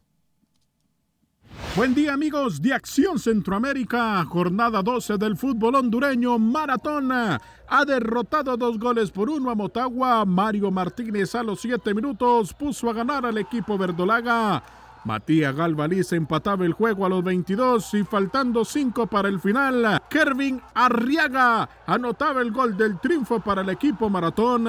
Buen día amigos de Acción Centroamérica, jornada 12 del fútbol hondureño, maratón. Ha derrotado dos goles por uno a Motagua. Mario Martínez a los 7 minutos puso a ganar al equipo verdolaga. Matías Galvaliz empataba el juego a los 22 y faltando 5 para el final, Kervin Arriaga anotaba el gol del triunfo para el equipo maratón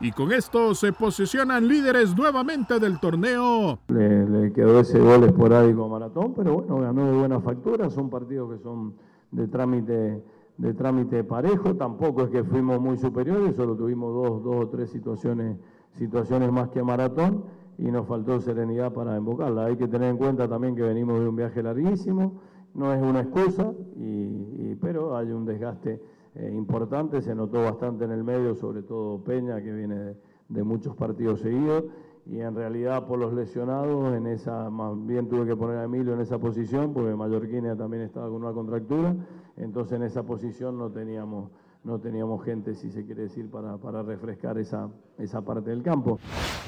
y con esto se posicionan líderes nuevamente del torneo. Le, quedó ese gol esporádico a Maratón, pero bueno, ganó de buena factura. Son partidos que son de trámite, de trámite parejo. Tampoco es que fuimos muy superiores, solo tuvimos dos, dos o tres situaciones, situaciones más que Maratón y nos faltó serenidad para invocarla. Hay que tener en cuenta también que venimos de un viaje larguísimo, no es una excusa, y, pero hay un desgaste eh, importante, se notó bastante en el medio, sobre todo Peña, que viene de, de muchos partidos seguidos, y en realidad por los lesionados, en esa, más bien tuve que poner a Emilio en esa posición, porque Mallorquina también estaba con una contractura, entonces en esa posición no teníamos, no teníamos gente, si se quiere decir, para, para refrescar esa, esa parte del campo.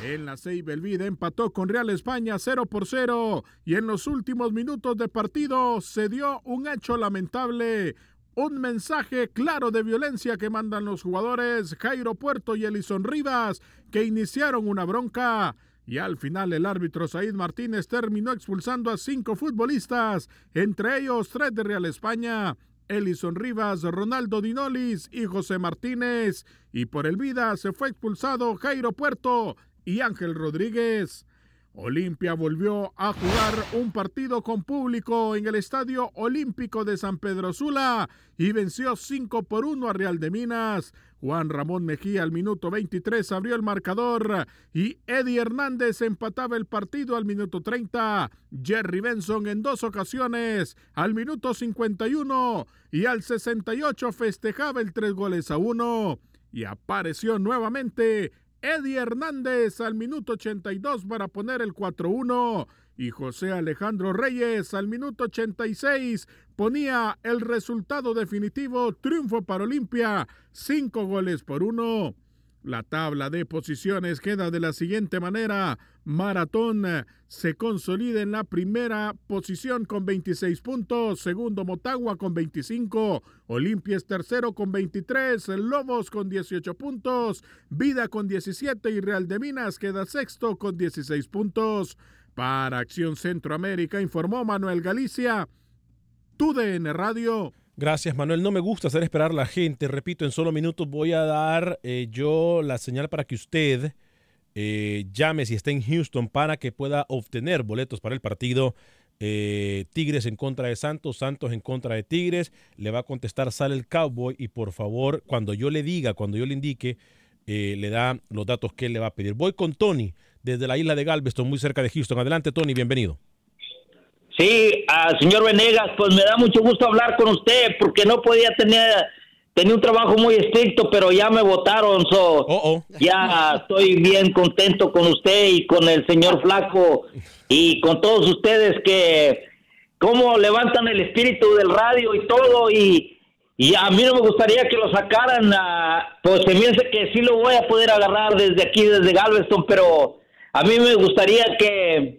En la Ceiba empató con Real España 0 por 0 y en los últimos minutos de partido se dio un hecho lamentable. Un mensaje claro de violencia que mandan los jugadores Jairo Puerto y Elison Rivas, que iniciaron una bronca. Y al final el árbitro Said Martínez terminó expulsando a cinco futbolistas, entre ellos tres de Real España, Elison Rivas, Ronaldo Dinolis y José Martínez. Y por el vida se fue expulsado Jairo Puerto y Ángel Rodríguez. Olimpia volvió a jugar un partido con público en el Estadio Olímpico de San Pedro Sula y venció 5 por 1 a Real de Minas. Juan Ramón Mejía al minuto 23 abrió el marcador y Eddie Hernández empataba el partido al minuto 30. Jerry Benson en dos ocasiones al minuto 51 y al 68 festejaba el tres goles a uno. Y apareció nuevamente Eddie Hernández al minuto 82 para poner el 4-1 y José Alejandro Reyes al minuto 86 ponía el resultado definitivo, triunfo para Olimpia, cinco goles por uno. La tabla de posiciones queda de la siguiente manera. Maratón eh, se consolida en la primera posición con 26 puntos, segundo Motagua con 25, Olimpia es tercero con 23, Lobos con 18 puntos, Vida con 17 y Real de Minas queda sexto con 16 puntos. Para Acción Centroamérica informó Manuel Galicia, TUDN Radio. Gracias, Manuel. No me gusta hacer esperar a la gente. Repito, en solo minutos voy a dar eh, yo la señal para que usted eh, llame si está en Houston para que pueda obtener boletos para el partido eh, Tigres en contra de Santos, Santos en contra de Tigres. Le va a contestar, sale el Cowboy y por favor, cuando yo le diga, cuando yo le indique, le da los datos que él le va a pedir. Voy con Tony desde la isla de Galveston, muy cerca de Houston. Adelante, Tony, bienvenido. Sí, señor Venegas, pues me da mucho gusto hablar con usted porque no podía tener, tenía un trabajo muy estricto, pero ya me votaron, so ya estoy bien contento con usted y con el señor Flaco y con todos ustedes que cómo levantan el espíritu del radio y todo y, Y a mí no me gustaría que lo sacaran, a, pues se me hace que sí lo voy a poder agarrar desde aquí, desde Galveston, pero a mí me gustaría que,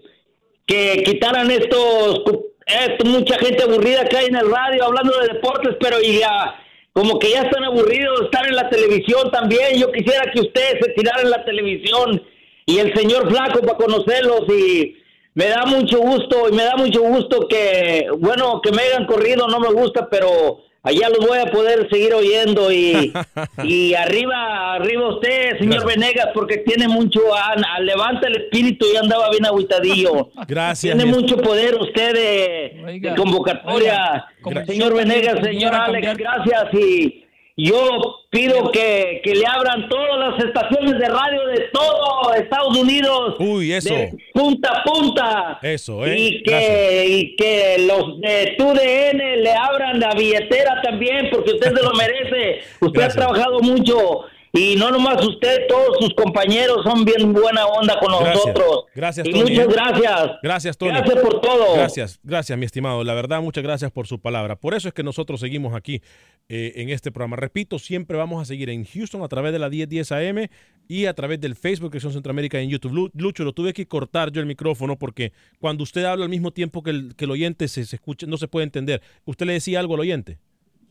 que quitaran estos, esto, mucha gente aburrida que hay en el radio hablando de deportes, pero ya, como que ya están aburridos de estar en la televisión también. Yo quisiera que ustedes se tiraran la televisión y el señor Flaco para conocerlos y me da mucho gusto y me da mucho gusto que, bueno, que me hayan corrido, no me gusta, pero allá los voy a poder seguir oyendo y, y arriba, arriba usted, señor Venegas, porque tiene mucho, a, a- levanta el espíritu y andaba bien agüitadillo. Gracias. Tiene mucho poder usted de, de convocatoria. Oiga, señor Venegas, señor Alex, gracias y yo pido que, que le abran todas las estaciones de radio de todo Estados Unidos. Uy, eso. De punta a punta. Eso, ¿eh? Y que, y que los de TUDN le abran la billetera también, porque usted se lo merece. Usted Gracias. ha trabajado mucho. Y no nomás usted, todos sus compañeros son bien buena onda con Gracias. nosotros. Gracias, y Tony, muchas ¿eh? gracias. Gracias, Tony. Gracias por todo. Gracias, gracias, mi estimado. La verdad, muchas gracias por su palabra. Por eso es que nosotros seguimos aquí eh, en este programa. Repito, siempre vamos a seguir en Houston a través de la 1010 AM y a través del Facebook Creación Centroamérica en YouTube. Lu- Lucho, lo tuve que cortar yo el micrófono porque cuando usted habla al mismo tiempo que el, que el oyente se, se escucha, no se puede entender. ¿Usted le decía algo al oyente?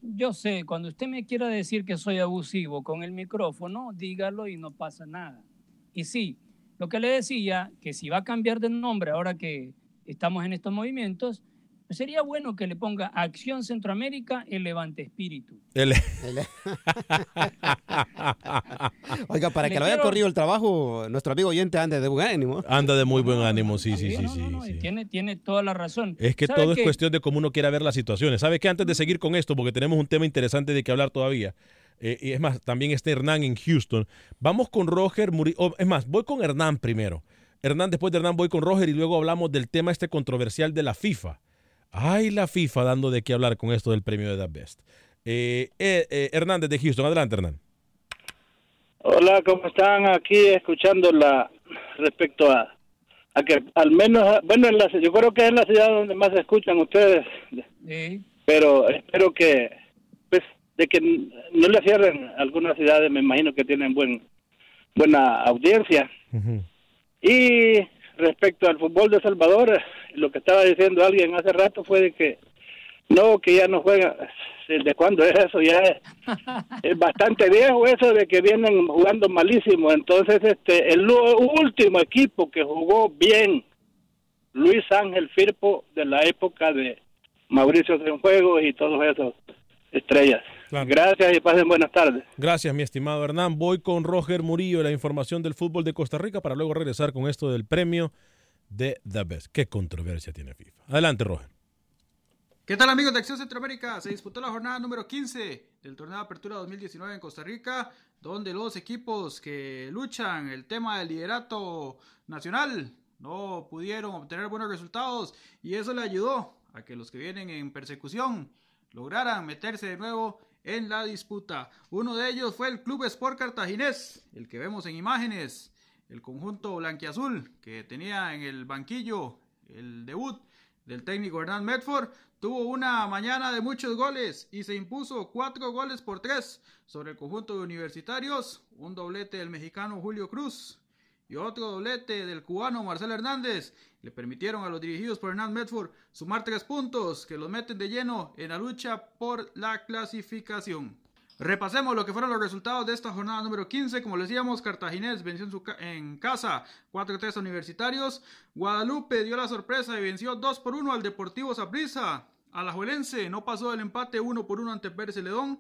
Yo sé, cuando usted me quiera decir que soy abusivo con el micrófono, dígalo y no pasa nada. Y sí, lo que le decía, que si va a cambiar de nombre ahora que estamos en estos movimientos, sería bueno que le ponga Acción Centroamérica el Levante Espíritu. El- Oiga, para Le que lo haya quiero- corrido el trabajo, nuestro amigo oyente ande de buen ánimo. Anda de muy buen ánimo, sí, sí, sí, no, sí. no, no, y sí. Tiene, tiene toda la razón. Es que ¿Sabe todo es cuestión de cómo uno quiera ver las situaciones. ¿Sabe qué? Antes de seguir con esto, porque tenemos un tema interesante de que hablar todavía, eh, y es más, también está Hernán en Houston, vamos con Roger Murillo. Es más, voy con Hernán primero. Hernán, después de Hernán voy con Roger y luego hablamos del tema este controversial de la FIFA. Ay, la FIFA dando de qué hablar con esto del premio de The Best. Eh, eh, eh, Hernández de Houston, adelante Hernán. Hola, ¿cómo están? Aquí escuchando la respecto a, a que al menos, bueno, en la, yo creo que es la ciudad donde más se escuchan ustedes, pero espero que, pues, de que no le cierren algunas ciudades, me imagino que tienen buen buena audiencia. Y respecto al fútbol de Salvador, lo que estaba diciendo alguien hace rato fue de que no, que ya no juega. ¿De cuándo es eso? Ya es, bastante viejo eso de que vienen jugando malísimo. Entonces, este, el último equipo que jugó bien, Luis Ángel Firpo, de la época de Mauricio Cienfuegos y todos esos estrellas. Gracias y pasen buenas tardes. Gracias, mi estimado Hernán. Voy con Roger Murillo, la información del fútbol de Costa Rica, para luego regresar con esto del premio de The Best. ¿Qué controversia tiene FIFA? Adelante, Roger. ¿Qué tal amigos de Acción Centroamérica? Se disputó la jornada número 15 del torneo de apertura 2019 en Costa Rica, donde los equipos que luchan el tema del liderato nacional no pudieron obtener buenos resultados y eso le ayudó a que los que vienen en persecución lograran meterse de nuevo en la disputa. Uno de ellos fue el Club Sport Cartaginés, el que vemos en imágenes, el conjunto blanquiazul que tenía en el banquillo el debut del técnico Hernán Medford, tuvo una mañana de muchos goles y se impuso cuatro goles por tres sobre el conjunto de universitarios, un doblete del mexicano Julio Cruz y otro doblete del cubano Marcelo Hernández. Le permitieron a los dirigidos por Hernán Medford sumar tres puntos que los meten de lleno en la lucha por la clasificación. Repasemos lo que fueron los resultados de esta jornada número 15. Como les decíamos, Cartaginés venció en, su ca- en casa 4-3 a Universitarios. Guadalupe dio la sorpresa y venció 2 por 1 al Deportivo Saprissa. Alajuelense no pasó del empate 1 por 1 ante Pérez Celedón.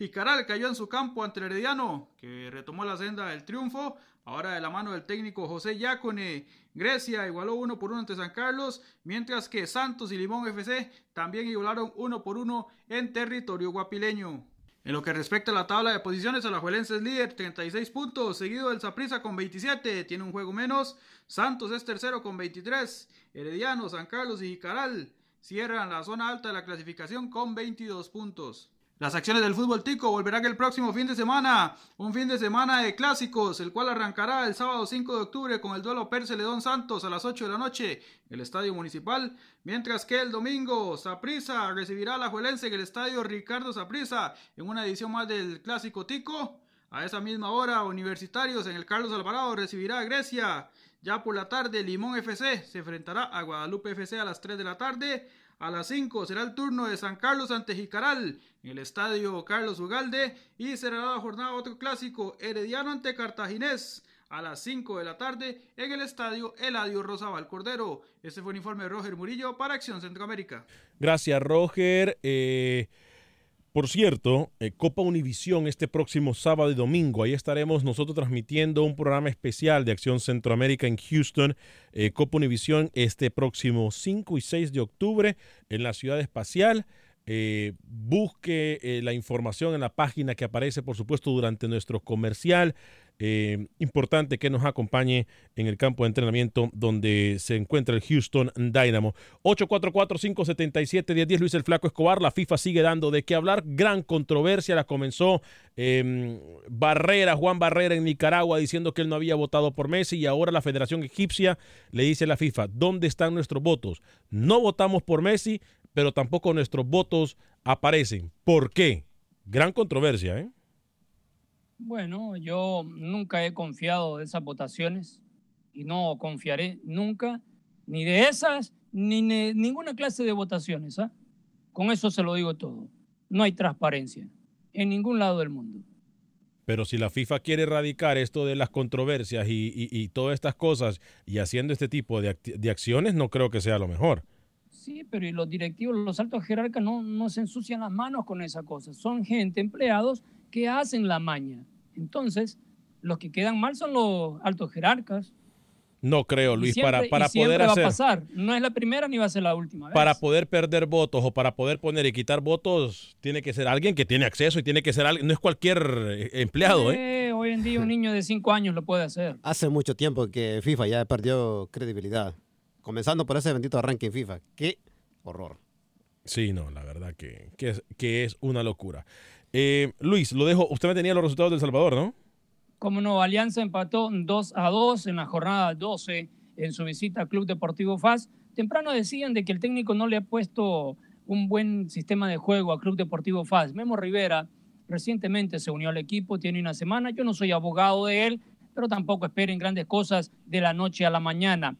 Jicaral cayó en su campo ante Herediano, que retomó la senda del triunfo. Ahora de la mano del técnico José Yacone, Grecia igualó 1 por 1 ante San Carlos, mientras que Santos y Limón FC también igualaron 1 por 1 en territorio guapileño. En lo que respecta a la tabla de posiciones, Alajuelense es líder, 36 puntos, seguido del Saprissa con 27, tiene un juego menos. Santos es tercero con 23, Herediano, San Carlos y Jicaral cierran la zona alta de la clasificación con 22 puntos. Las acciones del fútbol tico volverán el próximo fin de semana, un fin de semana de clásicos, el cual arrancará el sábado 5 de octubre con el duelo Perse Ledón Santos a las 8 de la noche en el Estadio Municipal, mientras que el domingo Saprisa recibirá a la Juelense en el Estadio Ricardo Saprisa en una edición más del clásico tico. A esa misma hora, Universitarios en el Carlos Alvarado recibirá a Grecia. Ya por la tarde, Limón FC se enfrentará a Guadalupe FC a las 3 de la tarde. A las 5 será el turno de San Carlos ante Jicaral en el estadio Carlos Ugalde y será la jornada otro clásico Herediano ante Cartaginés a las 5 de la tarde en el estadio Eladio Rosabal Cordero. Este fue un informe de Roger Murillo para Acción Centroamérica. Gracias, Roger. Eh, por cierto, eh, Copa Univisión este próximo sábado y domingo. Ahí estaremos nosotros transmitiendo un programa especial de Acción Centroamérica en Houston. Eh, Copa Univisión este próximo 5 y 6 de octubre en la Ciudad Espacial. Eh, busque la información en la página que aparece, por supuesto, durante nuestro comercial. Eh, importante que nos acompañe en el campo de entrenamiento donde se encuentra el Houston Dynamo. 844-577-1010 Luis el Flaco Escobar. La FIFA sigue dando de qué hablar. Gran controversia la comenzó em, Barrera, Juan Barrera en Nicaragua diciendo que él no había votado por Messi y ahora la Federación Egipcia le dice a la FIFA, ¿dónde están nuestros votos? No votamos por Messi, pero tampoco nuestros votos aparecen. ¿Por qué? Gran controversia, ¿eh? Bueno, yo nunca he confiado de esas votaciones y no confiaré nunca ni de esas ni de ninguna clase de votaciones. ¿ah? Con eso se lo digo todo. No hay transparencia en ningún lado del mundo. Pero si la FIFA quiere erradicar esto de las controversias y, todas estas cosas y haciendo este tipo de, de, acciones, no creo que sea lo mejor. Sí, pero y los directivos, los altos jerarcas no, no se ensucian las manos con esa cosa. Son gente, empleados que hacen la maña. Entonces, los que quedan mal son los altos jerarcas. No creo, Luis, para, para poder hacer... va a pasar. No es la primera ni va a ser la última vez. Para poder perder votos o para poder poner y quitar votos, tiene que ser alguien que tiene acceso y tiene que ser alguien, no es cualquier eh, empleado, ¿eh? ¿eh? Hoy en día un niño de 5 años lo puede hacer. Hace mucho tiempo que FIFA ya perdió credibilidad. Comenzando por ese bendito arranque en FIFA. Qué horror. Sí, no, la verdad que, que es una locura. Eh, Luis, lo dejo. Usted me tenía los resultados del Salvador, ¿no? Como no, Alianza empató 2 a 2 en la jornada 12 en su visita al Club Deportivo FAS. Temprano decían de que el técnico no le ha puesto un buen sistema de juego al Club Deportivo FAS. Memo Rivera recientemente se unió al equipo, tiene una semana. Yo no soy abogado de él, pero tampoco esperen grandes cosas de la noche a la mañana.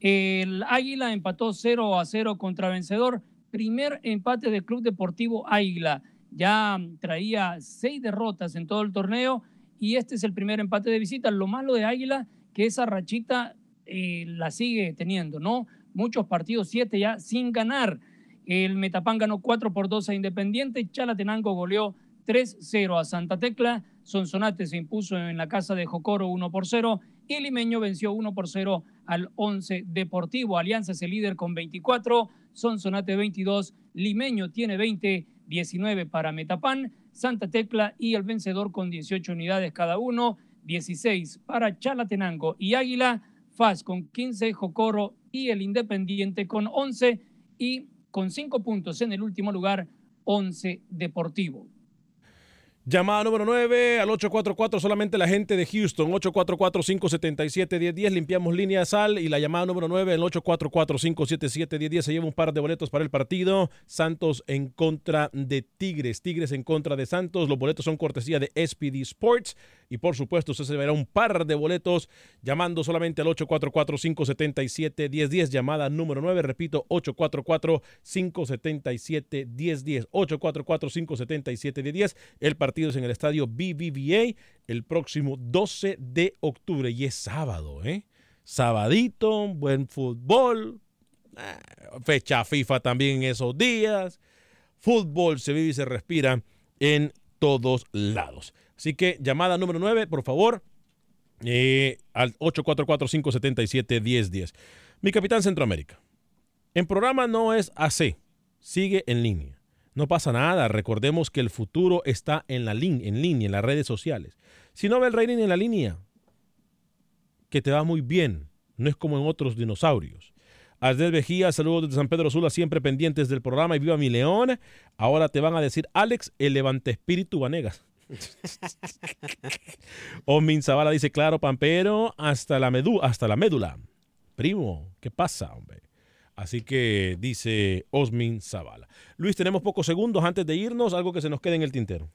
El Águila empató 0 a 0 contra Vencedor. Primer empate del Club Deportivo Águila ya traía seis derrotas en todo el torneo y este es el primer empate de visita. Lo malo de Águila, que esa rachita eh, la sigue teniendo, ¿no? Muchos partidos, siete ya sin ganar. El Metapán ganó 4 por 2 a Independiente, Chalatenango goleó 3-0 a Santa Tecla, Sonsonate se impuso en la casa de Jocoro 1 por 0 y Limeño venció 1 por 0 al 11 Deportivo. Alianza es el líder con 24, Sonsonate 22, Limeño tiene 20 19 para Metapan, Santa Tecla y el vencedor con 18 unidades cada uno, 16 para Chalatenango y Águila, FAS con 15, Jocoro y el Independiente con 11 y con 5 puntos en el último lugar, 11 Deportivo. Llamada número 9 al 844, solamente la gente de Houston, 844-577-1010, limpiamos línea sal y la llamada número 9 al 844-577-1010 se lleva un par de boletos para el partido, Santos en contra de Tigres, Tigres en contra de Santos, los boletos son cortesía de SPD Sports y por supuesto se verá un par de boletos llamando solamente al 844-577-1010, llamada número 9, repito, 844-577-1010, 844-577-1010, el partido partidos en el estadio BBVA el próximo 12 de octubre. Y es sábado, ¿eh? Sabadito, buen fútbol, eh, fecha FIFA también en esos días. Fútbol se vive y se respira en todos lados. Así que llamada número 9, por favor, eh, al 844-577-1010. Mi capitán Centroamérica. En programa no es AC, sigue en línea. No pasa nada, recordemos que el futuro está en, la en línea, en las redes sociales. Si no ve el rating en la línea, que te va muy bien, no es como en otros dinosaurios. Ardel Vejía, saludos desde San Pedro Sula, siempre pendientes del programa y viva mi león. Ahora te van a decir Alex, el levante espíritu Vanegas. Omin Zavala dice, claro, Pampero, hasta la, medú hasta la médula. Primo, ¿qué pasa, hombre? Así que dice Osmin Zavala. Luis, tenemos pocos segundos antes de irnos, algo que se nos quede en el tintero.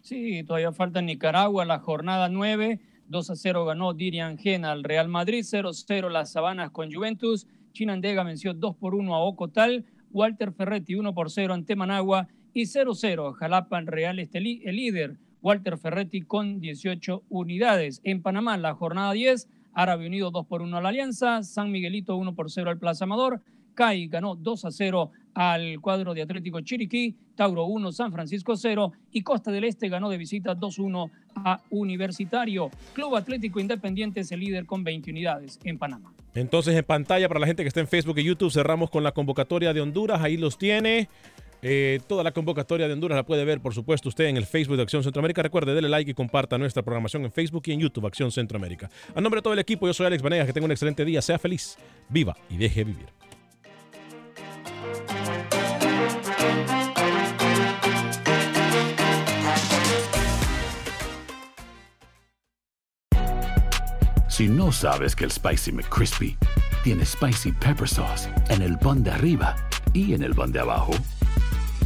Sí, todavía falta Nicaragua, la jornada 9. 2 a 0 ganó Dirian Gena al Real Madrid, 0-0 las Sabanas con Juventus. Chinandega venció 2 por 1 a Ocotal. Walter Ferretti 1 por 0 ante Managua y 0-0 Jalapan Real Estelí, el líder. Walter Ferretti con 18 unidades. En Panamá, la jornada 10, Árabe Unido 2 por 1 a la Alianza, San Miguelito 1 por 0 al Plaza Amador, CAI ganó 2 a 0 al cuadro de Atlético Chiriquí, Tauro 1, San Francisco 0 y Costa del Este ganó de visita 2-1 a Universitario. Club Atlético Independiente es el líder con 20 unidades en Panamá. Entonces en pantalla para la gente que está en Facebook y YouTube cerramos con la convocatoria de Honduras, ahí los tiene. Eh, toda la convocatoria de Honduras la puede ver, por supuesto, usted en el Facebook de Acción Centroamérica. Recuerde, dele like y comparta nuestra programación en Facebook y en YouTube, Acción Centroamérica. A nombre de todo el equipo, yo soy Alex Vanegas, que tenga un excelente día, sea feliz, viva y deje vivir. Si no sabes que el Spicy McCrispy tiene Spicy Pepper Sauce en el pan de arriba y en el pan de abajo,